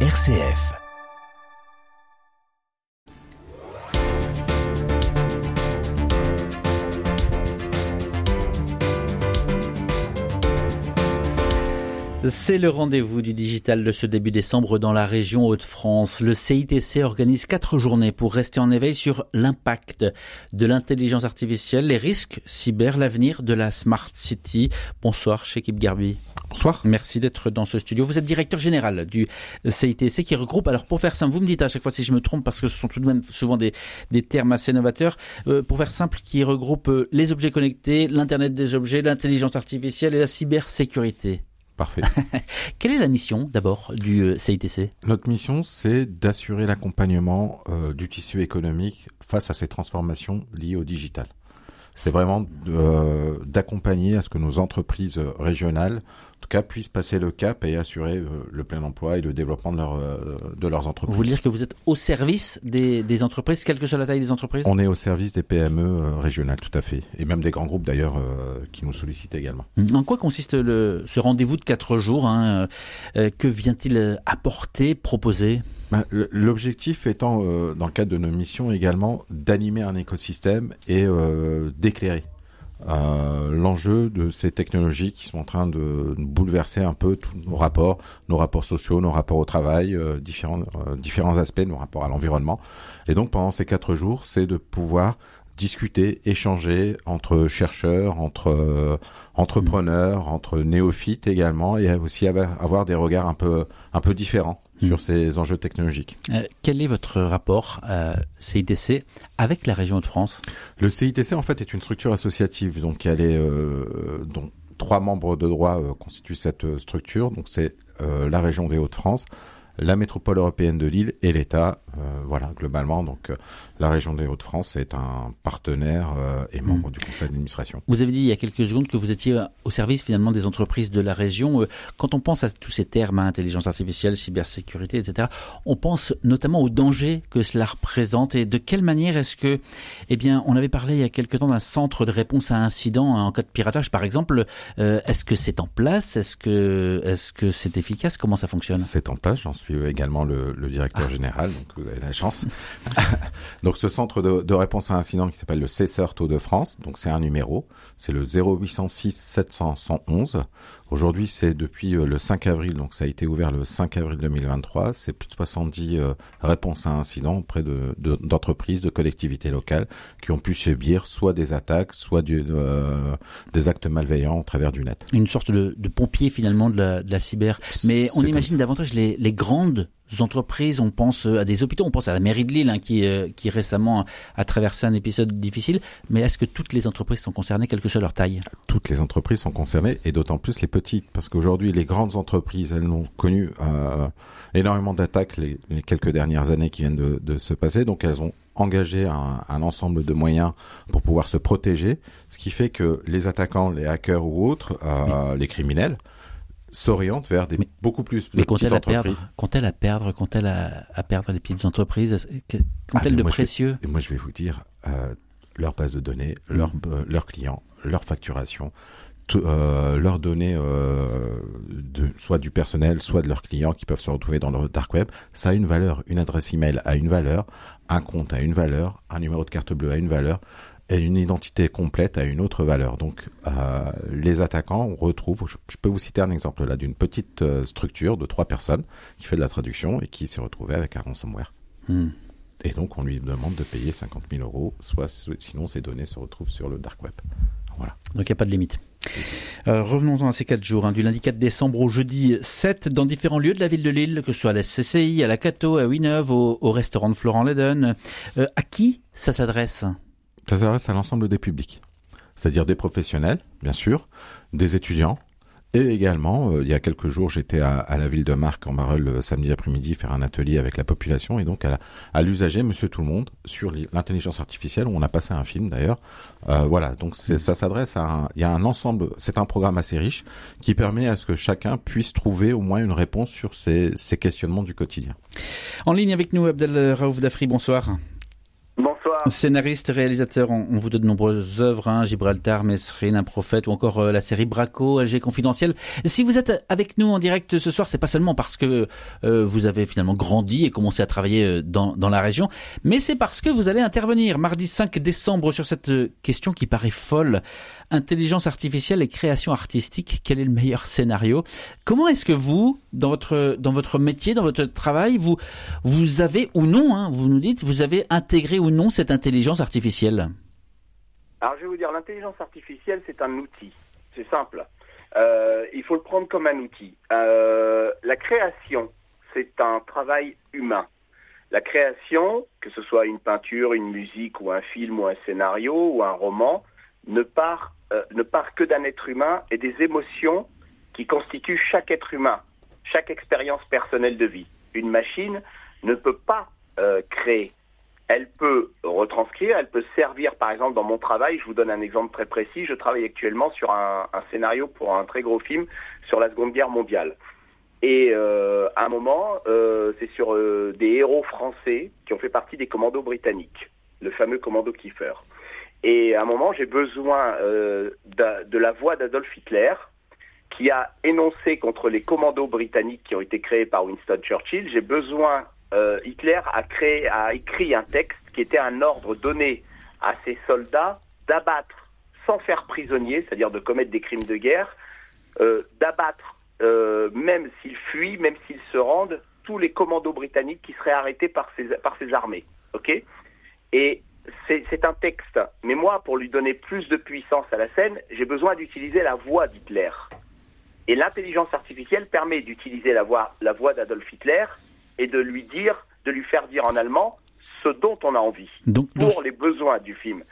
RCF. C'est le rendez-vous du digital de ce début décembre dans la région Hauts-de-France. Le CITC organise quatre journées pour rester en éveil sur l'impact de l'intelligence artificielle, les risques cyber, l'avenir de la Smart City. Bonsoir, Shekib Garbi. Bonsoir. Merci d'être dans ce studio. Vous êtes directeur général du CITC qui regroupe, alors pour faire simple, vous me dites à chaque fois si je me trompe parce que ce sont tout de même souvent des, des termes assez novateurs, euh, pour faire simple, qui regroupe euh, les objets connectés, l'Internet des objets, l'intelligence artificielle et la cybersécurité. Parfait. Quelle est la mission d'abord du CITC euh, Notre mission, c'est d'assurer l'accompagnement euh, du tissu économique face à ces transformations liées au digital. C'est vraiment euh, d'accompagner à ce que nos entreprises régionales tout cas, puissent passer le cap et assurer euh, le plein emploi et le développement de, leur, euh, de leurs entreprises. Vous voulez dire que vous êtes au service des, des, entreprises, quelle que soit la taille des entreprises? On est au service des PME euh, régionales, tout à fait. Et même des grands groupes d'ailleurs qui nous sollicitent également. En quoi consiste le, ce rendez-vous de quatre jours hein, Que vient-il apporter, proposer? Ben, L'objectif étant, dans le cadre de nos missions également, d'animer un écosystème et d'éclairer euh, l'enjeu de ces technologies qui sont en train de bouleverser un peu tous nos rapports, nos rapports sociaux, nos rapports au travail, euh, différents, euh, différents aspects, nos rapports à l'environnement. Et donc pendant ces quatre jours, c'est de pouvoir discuter, échanger entre chercheurs, entre entrepreneurs, entre néophytes également, et aussi avoir des regards un peu un peu différents sur hmm. ces enjeux technologiques. Euh, quel est votre rapport euh, CITC avec la région de France? Le CITC en fait est une structure associative, donc elle est euh, donc trois membres de droit euh, constituent cette structure, donc c'est la région des Hauts-de-France, la métropole européenne de Lille et l'État. Euh, voilà, globalement, donc euh, la région des Hauts-de-France est un partenaire euh, et membre mm. du conseil d'administration. Vous avez dit il y a quelques secondes que vous étiez au service finalement des entreprises de la région. Quand on pense à tous ces termes, hein, intelligence artificielle, cybersécurité, etc., on pense notamment aux dangers que cela représente et de quelle manière est-ce que, eh bien, on avait parlé il y a quelque temps d'un centre de réponse à incidents hein, en cas de piratage, par exemple. est-ce que c'est en place? Est-ce que, est-ce que c'est efficace? Comment ça fonctionne? C'est en place. J'en suis également le, le directeur général, donc vous avez la chance. donc ce centre de, de, réponse à incident qui s'appelle le CESER Taux de France, donc c'est un numéro, c'est le 0806 700 111. Aujourd'hui, c'est depuis euh, le 5 avril, donc ça a été ouvert le 5 avril 2023. C'est plus de 70 euh, réponses à incidents auprès d'entreprises, de, de, collectivités locales qui ont pu subir soit des attaques, soit du, euh, des actes malveillants au travers du net. Une sorte de, de pompier finalement de la, cyber. Mais on imagine davantage les, les grandes entreprises, on pense à des hôpitaux, on pense à la mairie de Lille hein, qui, qui récemment a traversé un épisode difficile. Mais est-ce que toutes les entreprises sont concernées, quelle que soit leur taille? Toutes les entreprises sont concernées et d'autant plus les petites, parce qu'aujourd'hui les grandes entreprises, elles ont connu euh, énormément d'attaques les, quelques dernières années qui viennent de, de, se passer, donc elles ont engagé un, un, ensemble de moyens pour pouvoir se protéger, ce qui fait que les attaquants, les hackers ou autres, euh, les criminels, s'orientent vers des beaucoup plus mais petites entreprises. Qu'ont-elles à perdre Qu'ont-elles à, à, perdre les petites entreprises Qu'ont-elles ah, de précieux Et moi, je vais vous dire, euh, leur base de données, leurs mmh. leurs clients, leur facturation, euh, leur donner euh, de, soit du personnel, soit de leurs clients qui peuvent se retrouver dans le dark web, ça a une valeur. Une adresse email a une valeur, un compte a une valeur, un numéro de carte bleue a une valeur et une identité complète a une autre valeur. Donc euh, les attaquants, on retrouve, je, peux vous citer un exemple là d'une petite euh, structure de trois personnes qui fait de la traduction et qui s'est retrouvée avec un ransomware. Hmm. Et donc on lui demande de payer 50 000 euros, soit sinon ces données se retrouvent sur le dark web. Voilà. Donc il n'y a pas de limite. Euh, revenons-en à ces quatre jours, hein, du lundi 4 décembre au jeudi 7, dans différents lieux de la ville de Lille, que ce soit à la CCI, à la Cato, à Wineuve, au, au restaurant de Florent Leden. Euh, à qui ça s'adresse? Ça s'adresse à l'ensemble des publics, c'est-à-dire des professionnels, bien sûr, des étudiants, et également, euh, il y a quelques jours, j'étais à, à, la ville de Marc en Marel le samedi après-midi faire un atelier avec la population et donc à, à l'usager, Monsieur Tout le Monde, sur l'intelligence artificielle où on a passé un film d'ailleurs. Euh, voilà, donc ça s'adresse à, un, il y a un ensemble, c'est un programme assez riche qui permet à ce que chacun puisse trouver au moins une réponse sur ces, ces questionnements du quotidien. En ligne avec nous, Abdel Raouf Dafri, bonsoir. Scénariste, réalisateur, on, vous donne de nombreuses œuvres, hein, Gibraltar, Mesrine, Un prophète ou encore euh, la série Braco, LG Confidentiel. Si vous êtes avec nous en direct ce soir, c'est pas seulement parce que euh, vous avez finalement grandi et commencé à travailler euh, dans, dans la région, mais c'est parce que vous allez intervenir mardi 5 décembre sur cette question qui paraît folle. Intelligence artificielle et création artistique, quel est le meilleur scénario? Comment est-ce que vous, dans votre dans votre métier, dans votre travail, vous vous avez ou non, hein, vous nous dites, vous avez intégré ou non cette artificielle Alors je vais vous dire, l'intelligence artificielle, c'est un outil. C'est simple. Euh, il faut le prendre comme un outil. Euh, la création, c'est un travail humain. La création, que ce soit une peinture, une musique ou un film ou un scénario ou un roman, ne part, euh, ne part que d'un être humain et des émotions qui constituent chaque être humain, chaque expérience personnelle de vie. Une machine ne peut pas créer elle peut retranscrire, elle peut servir, par exemple, dans mon travail. Je vous donne un exemple très précis. Je travaille actuellement sur un, scénario pour un très gros film sur la Seconde Guerre mondiale. Et euh, à un moment, euh, c'est sur euh, des héros français qui ont fait partie des commandos britanniques, le fameux commando Kiefer. Et à un moment, j'ai besoin de, de la voix d'Adolf Hitler, qui a énoncé contre les commandos britanniques qui ont été créés par Winston Churchill. J'ai besoin euh, Hitler a, écrit un texte qui était un ordre donné à ses soldats d'abattre sans faire prisonnier, c'est-à-dire de commettre des crimes de guerre, euh, d'abattre, euh, même s'ils fuient, même s'ils se rendent, tous les commandos britanniques qui seraient arrêtés par ces, par armées. Et c'est un texte. Mais moi, pour lui donner plus de puissance à la scène, j'ai besoin d'utiliser la voix d'Hitler. Et l'intelligence artificielle permet d'utiliser la voix d'Adolf Hitler et de lui dire, de lui faire dire en allemand ce dont on a envie pour les besoins du film.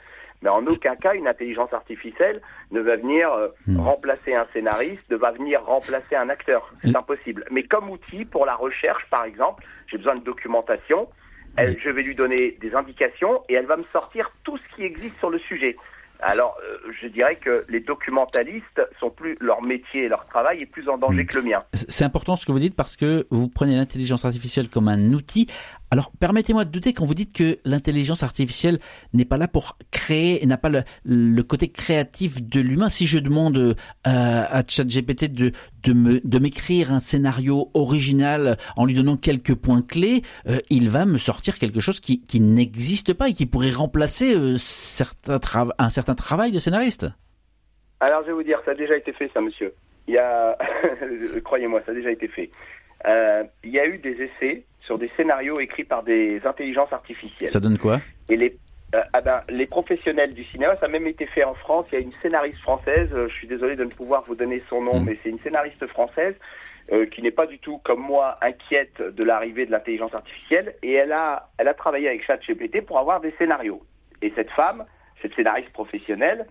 Mais en aucun cas, une intelligence artificielle ne va venir euh, hmm. remplacer un scénariste, ne va venir remplacer un acteur. C'est impossible. Mais comme outil pour la recherche, par exemple, j'ai besoin de documentation. Elle, je vais lui donner des indications et elle va me sortir tout ce qui existe sur le sujet. Alors, euh, je dirais que les documentalistes sont plus leur métier et leur travail est plus en danger que le mien. C'est important ce que vous dites parce que vous prenez l'intelligence artificielle comme un outil alors, permettez-moi de douter quand vous dites que l'intelligence artificielle n'est pas là pour créer et n'a pas le, côté créatif de l'humain. Si je demande euh, à ChatGPT de, de, m'écrire un scénario original en lui donnant quelques points clés, euh, il va me sortir quelque chose qui, n'existe pas et qui pourrait remplacer euh, un certain travail de scénariste. Alors, je vais vous dire, ça a déjà été fait, ça, monsieur. Il y a, croyez-moi, ça a déjà été fait. il y a eu des essais sur des scénarios écrits par des intelligences artificielles. Ça donne quoi? Et les, euh, ah ben, les professionnels du cinéma, ça a même été fait en France. Il y a une scénariste française, euh, je suis désolé de ne pouvoir vous donner son nom, mm. mais c'est une scénariste française euh, qui n'est pas du tout comme moi inquiète de l'arrivée de l'intelligence artificielle. Et elle a, elle a travaillé avec ChatGPT pour avoir des scénarios. Et cette femme, cette scénariste professionnelle,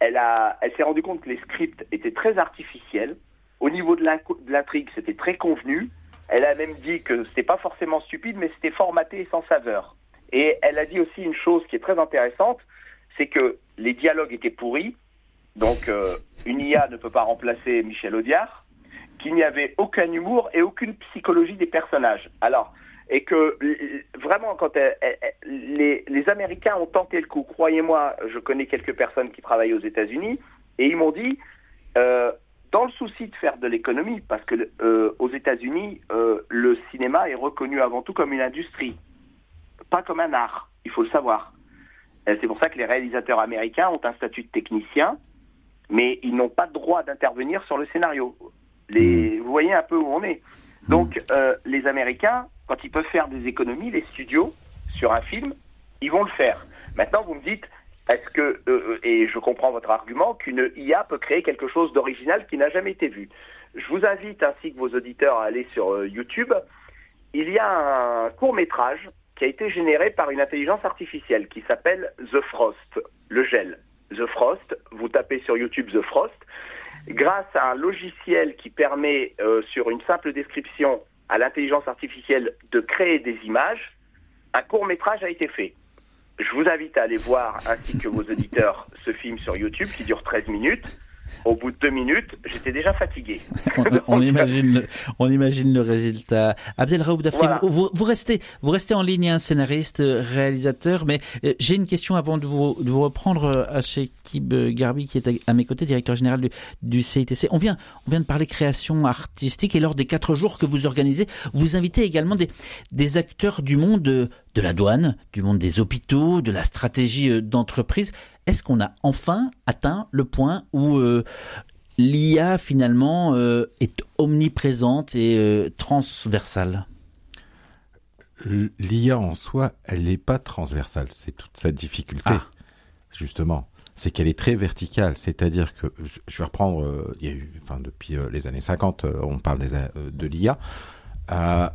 elle, a, elle s'est rendue compte que les scripts étaient très artificiels. Au niveau de l'intrigue, c'était très convenu. Elle a même dit que c'était pas forcément stupide, mais c'était formaté et sans saveur. Et elle a dit aussi une chose qui est très intéressante, c'est que les dialogues étaient pourris, donc euh, une IA ne peut pas remplacer Michel Audiard, qu'il n'y avait aucun humour et aucune psychologie des personnages. Alors, et que vraiment, quand les, les, Américains ont tenté le coup, croyez-moi, je connais quelques personnes qui travaillent aux États-Unis, et ils m'ont dit, euh, dans le souci de faire de l'économie, parce que euh, aux États-Unis, euh, le cinéma est reconnu avant tout comme une industrie, pas comme un art. Il faut le savoir. C'est pour ça que les réalisateurs américains ont un statut de technicien, mais ils n'ont pas droit d'intervenir sur le scénario. Les, hmm. vous voyez un peu où on est. Donc, hmm. euh, les Américains, quand ils peuvent faire des économies, les studios, sur un film, ils vont le faire. Maintenant, vous me dites, est-ce que, euh, euh, et je comprends votre argument, qu'une IA peut créer quelque chose d'original qui n'a jamais été vu Je vous invite, ainsi que vos auditeurs, à aller sur euh, YouTube. Il y a un court métrage qui a été généré par une intelligence artificielle qui s'appelle The Frost, le gel. The Frost, vous tapez sur YouTube The Frost, grâce à un logiciel qui permet, sur une simple description à l'intelligence artificielle, de créer des images, un court métrage a été fait. Je vous invite à aller voir, ainsi que vos auditeurs, ce film sur YouTube qui dure 13 minutes. Au bout de deux minutes, j'étais déjà fatigué. on, imagine, le, on imagine le résultat. Abdel Raouf Dafri, vous, vous, restez, vous restez en ligne, un scénariste, réalisateur, mais euh, j'ai une question avant de vous, de vous reprendre à chez Kib Garbi, qui est à, mes côtés, directeur général du, du, CITC. On vient, on vient de parler création artistique et lors des quatre jours que vous organisez, vous invitez également des, des acteurs du monde de, la douane, du monde des hôpitaux, de la stratégie euh, d'entreprise. Est-ce qu'on a enfin atteint le point où euh, l'IA finalement euh, est omniprésente et euh, transversale? L'IA en soi, elle n'est pas transversale. C'est toute sa difficulté, ah. justement. C'est qu'elle est très verticale. C'est-à-dire que, je vais reprendre, il y a eu, enfin, depuis les années 50, on parle des, de l'IA. La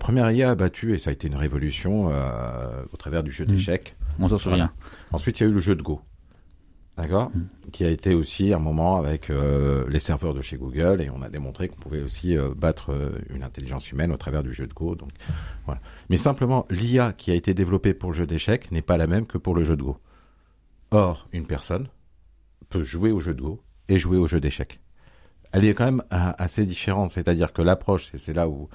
première IA a battu, et ça a été une révolution au travers du jeu mmh. On s'en souvient. Ensuite, il y a eu le jeu de Go. D'accord mmh. Qui a été aussi un moment avec euh, les serveurs de chez Google, et on a démontré qu'on pouvait aussi euh, battre une intelligence humaine au travers du jeu de Go. Donc, voilà. Mais simplement, l'IA qui a été développée pour le jeu d'échecs n'est pas la même que pour le jeu de Go. Or, une personne peut jouer au jeu de Go et jouer au jeu d'échecs. Elle est quand même assez différente, c'est-à-dire que l'approche, c'est là où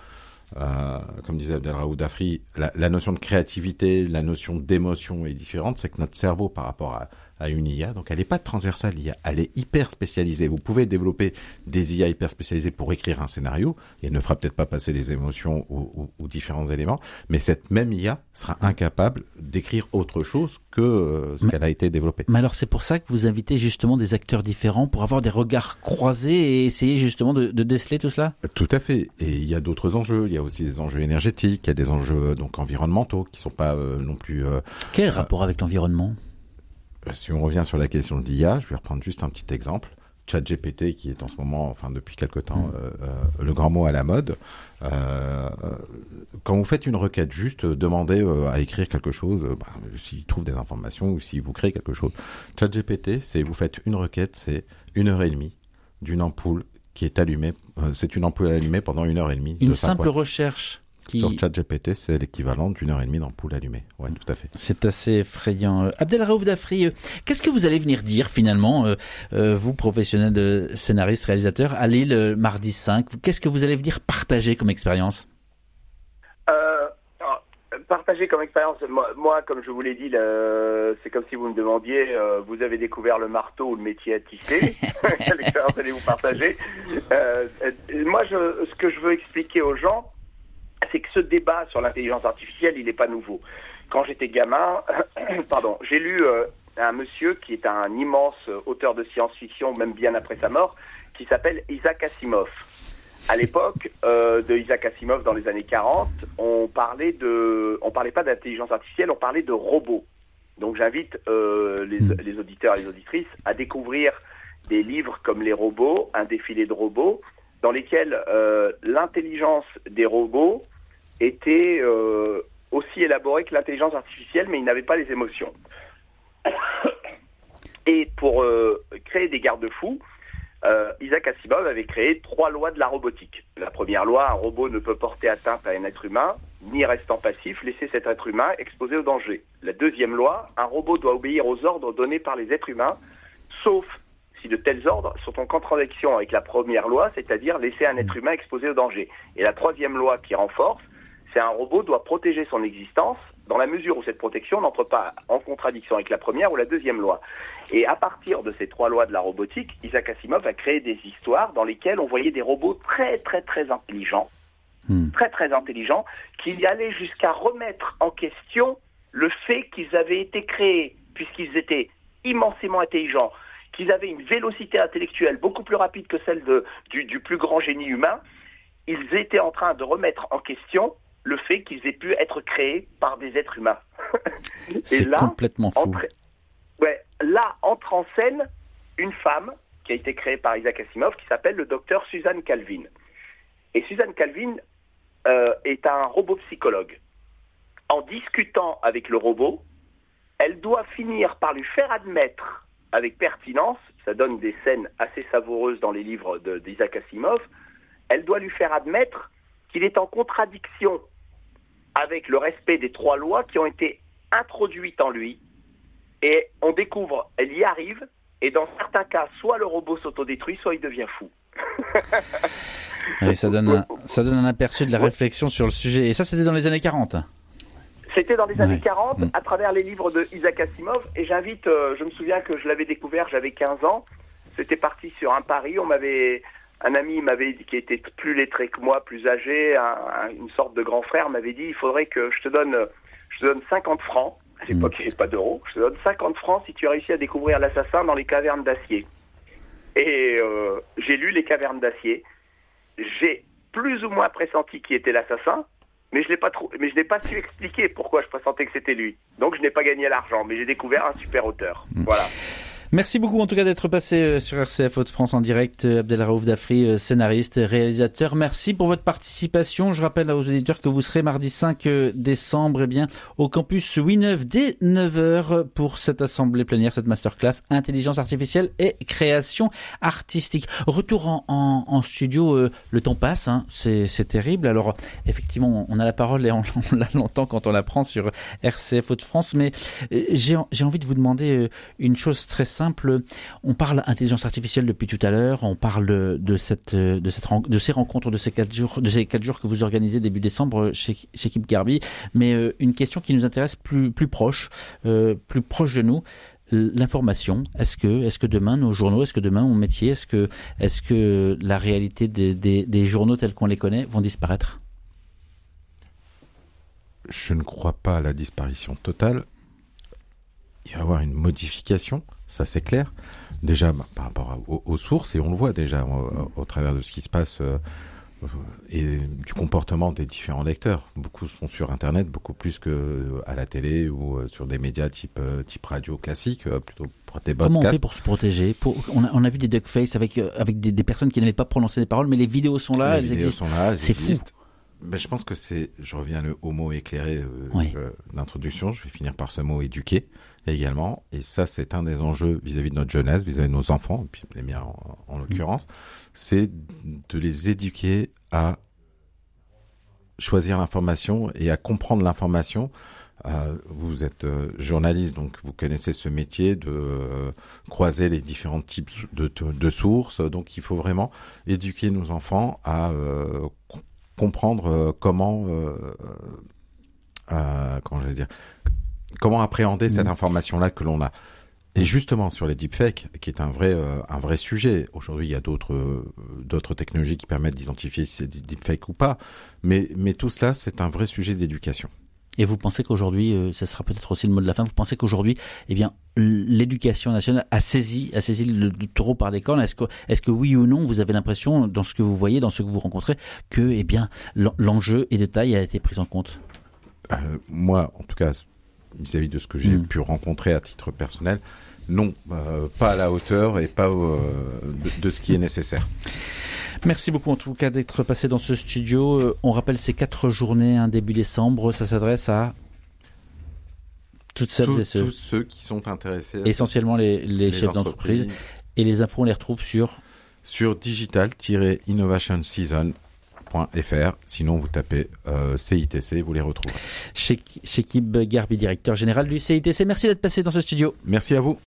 euh, comme disait Abdelraoud Dafri, la, la, notion de créativité, la notion d'émotion est différente. C'est que notre cerveau, par rapport à, à une IA. Donc elle n'est pas transversale l'IA, elle est hyper spécialisée. Vous pouvez développer des IA hyper spécialisées pour écrire un scénario, et elle ne fera peut-être pas passer les émotions ou, ou, différents éléments, mais cette même IA sera incapable d'écrire autre chose que euh, ce qu'elle a été développée. Mais alors c'est pour ça que vous invitez justement des acteurs différents pour avoir des regards croisés et essayer justement de, de déceler tout cela? Tout à fait. Et il y a d'autres enjeux. Il y a aussi des enjeux énergétiques, il y a des enjeux donc environnementaux qui sont pas euh, non plus. Euh, Quel rapport avec l'environnement? Si on revient sur la question de l'IA, je vais reprendre juste un petit exemple. ChatGPT, qui est en ce moment, enfin depuis quelque temps, mm. euh, euh, le grand mot à la mode. quand vous faites une requête, juste demandez à écrire quelque chose, bah, s'il trouve des informations ou si vous créez quelque chose. ChatGPT, c'est vous faites une requête, c'est une heure et demie d'une ampoule qui est allumée. c'est une ampoule allumée pendant une heure et demie. Une simple recherche sur ChatGPT, c'est l'équivalent d'une heure et demie d'ampoule allumée. Oui, tout à fait. C'est assez effrayant. Euh, Abdelraouf Dafri, euh, qu'est-ce que vous allez venir dire finalement, euh, vous, professionnel de scénariste, réalisateur, à Lille, mardi 5 Qu'est-ce que vous allez venir partager comme expérience? Partager comme expérience, moi, comme je vous l'ai dit, c'est comme si vous me demandiez, vous avez découvert le marteau ou le métier à tisser. Quelle expérience allez-vous partager? Moi, je, ce que je veux expliquer aux gens, c'est que ce débat sur l'intelligence artificielle, il n'est pas nouveau. Quand j'étais gamin, pardon, j'ai lu euh, un monsieur qui est un immense auteur de science-fiction, même bien après sa mort, qui s'appelle Isaac Asimov. À l'époque euh, de Isaac Asimov, dans les années 40, on parlait de, on parlait pas d'intelligence artificielle, on parlait de robots. Donc j'invite euh, les, hmm. les auditeurs et les auditrices à découvrir des livres comme Les robots, un défilé de robots, dans lesquels l'intelligence des robots était euh, aussi élaboré que l'intelligence artificielle, mais il n'avait pas les émotions. Et pour euh, créer des garde-fous, euh, Isaac Asimov avait créé trois lois de la robotique. La première loi, un robot ne peut porter atteinte à un être humain, ni restant passif, laisser cet être humain exposé au danger. La deuxième loi, un robot doit obéir aux ordres donnés par les êtres humains, sauf si de tels ordres sont en contradiction avec la première loi, c'est-à-dire laisser un être humain exposé au danger. Et la troisième loi qui renforce, c'est un robot doit protéger son existence dans la mesure où cette protection n'entre pas en contradiction avec la première ou la deuxième loi. Et à partir de ces trois lois de la robotique, Isaac Asimov a créé des histoires dans lesquelles on voyait des robots très très très intelligents, hmm. très très intelligents, qui allaient jusqu'à remettre en question le fait qu'ils avaient été créés, puisqu'ils étaient immensément intelligents, qu'ils avaient une vélocité intellectuelle beaucoup plus rapide que celle de, du, du plus grand génie humain, ils étaient en train de remettre en question le fait qu'ils aient pu être créés par des êtres humains. C'est complètement fou. ouais, là entre en scène une femme qui a été créée par Isaac Asimov qui s'appelle le docteur Suzanne Calvin. Et Suzanne Calvin euh, est un robot psychologue. En discutant avec le robot, elle doit finir par lui faire admettre avec pertinence, ça donne des scènes assez savoureuses dans les livres d'Isaac Asimov, elle doit lui faire admettre qu'il est en contradiction avec le respect des trois lois qui ont été introduites en lui. Et on découvre, elle y arrive, Et dans certains cas, soit le robot s'autodétruit, soit il devient fou. ça, donne un, ça donne un aperçu de la réflexion sur le sujet. Et ça, c'était dans les années 40 c'était dans les années 40 mm. à travers les livres de Isaac Asimov et j'invite, euh, je me souviens que je l'avais découvert, j'avais 15 ans, c'était parti sur un pari, on m'avait, un ami m'avait dit, qui était plus lettré que moi, plus âgé, une sorte de grand frère m'avait dit, il faudrait que je te donne, je te donne 50 francs, à l'époque mm. il n'y avait pas d'euros, je te donne 50 francs si tu as réussi à découvrir l'assassin dans les cavernes d'acier. Et euh, j'ai lu les cavernes d'acier, j'ai plus ou moins pressenti qui était l'assassin, mais je l'ai pas trop, mais je n'ai pas su expliquer pourquoi je pressentais que c'était lui. Donc je n'ai pas gagné l'argent, mais j'ai découvert un super auteur. Mm. Voilà. Merci beaucoup en tout cas d'être passé euh, sur RCF Haute-France en direct. Euh, Abdelraouf Dafri, euh, scénariste, réalisateur. Merci pour votre participation. Je rappelle aux auditeurs que vous serez mardi 5 décembre eh bien, au campus 9 dès 9h pour cette assemblée plénière, cette masterclass Intelligence artificielle et création artistique. Retour en, en, studio, le temps passe, hein, c'est terrible. Alors effectivement, on a la parole et on, on l'entend quand on la prend sur RCF Haute-France, mais j'ai envie de vous demander une chose très simple on parle intelligence artificielle depuis tout à l'heure. On parle de ces rencontres, de ces quatre jours, que vous organisez début décembre chez, chez Garbi. Mais euh, une question qui nous intéresse plus, proche, euh, plus proche de nous l'information. Est-ce que, demain nos journaux, est-ce que demain mon métier, est-ce que, est-ce que la réalité des, des journaux tels qu'on les connaît vont disparaître? Je ne crois pas à la disparition totale. Il va y avoir une modification ça c'est clair. Déjà bah, par rapport aux, sources, et on le voit déjà au, travers de ce qui se passe euh, et du comportement des différents lecteurs. Beaucoup sont sur Internet, beaucoup plus que à la télé ou euh, sur des médias type euh, type radio classique, plutôt pour des Comment on fait pour se protéger? Pour, on, a, on a vu des duckface avec avec des, personnes qui n'avaient pas prononcé des paroles, mais les vidéos sont là, les elles vidéos existent. sont là, c'est fou. Ben, je pense que c'est, je reviens le, mot éclairé d'introduction, je vais finir par ce mot éduqué également. Et ça, c'est un des enjeux vis-à-vis de notre jeunesse, vis-à-vis de nos enfants, et puis les miens en, l'occurrence, c'est de les éduquer à choisir l'information et à comprendre l'information. Euh, vous êtes euh, journaliste, donc vous connaissez ce métier de euh, croiser les différents types de, de, sources. Donc il faut vraiment éduquer nos enfants à comprendre comment, comment je vais dire, comment appréhender cette mm. information-là que l'on a et justement sur les deepfakes, qui est un vrai euh, un vrai sujet. Aujourd'hui, il y a d'autres euh, d'autres technologies qui permettent d'identifier si c'est deepfake ou pas. Mais mais tout cela, c'est un vrai sujet d'éducation. Et vous pensez qu'aujourd'hui, euh, ça sera peut-être aussi le mot de la fin. Vous pensez qu'aujourd'hui, eh bien, l'éducation nationale a saisi a saisi le, taureau par les cornes? Est-ce que est-ce que oui ou non, vous avez l'impression dans ce que vous voyez, dans ce que vous rencontrez, que eh bien l'enjeu et de taille a été pris en compte? Moi, en tout cas, vis-à-vis de ce que j'ai mm. pu rencontrer à titre personnel, non, euh, pas à la hauteur et pas euh, de, ce qui est nécessaire. Merci beaucoup en tout cas d'être passé dans ce studio. Euh, on rappelle ces quatre journées, un début décembre, ça s'adresse à toutes celles et ceux. Tous ceux qui sont intéressés. Essentiellement les, chefs d'entreprise. Et les infos, on les retrouve sur Sur digital-innovation season fr. Sinon, vous tapez euh, CITC, vous les retrouvez. Chez, chez Kib Garbi, directeur général du CITC. Merci d'être passé dans ce studio. Merci à vous.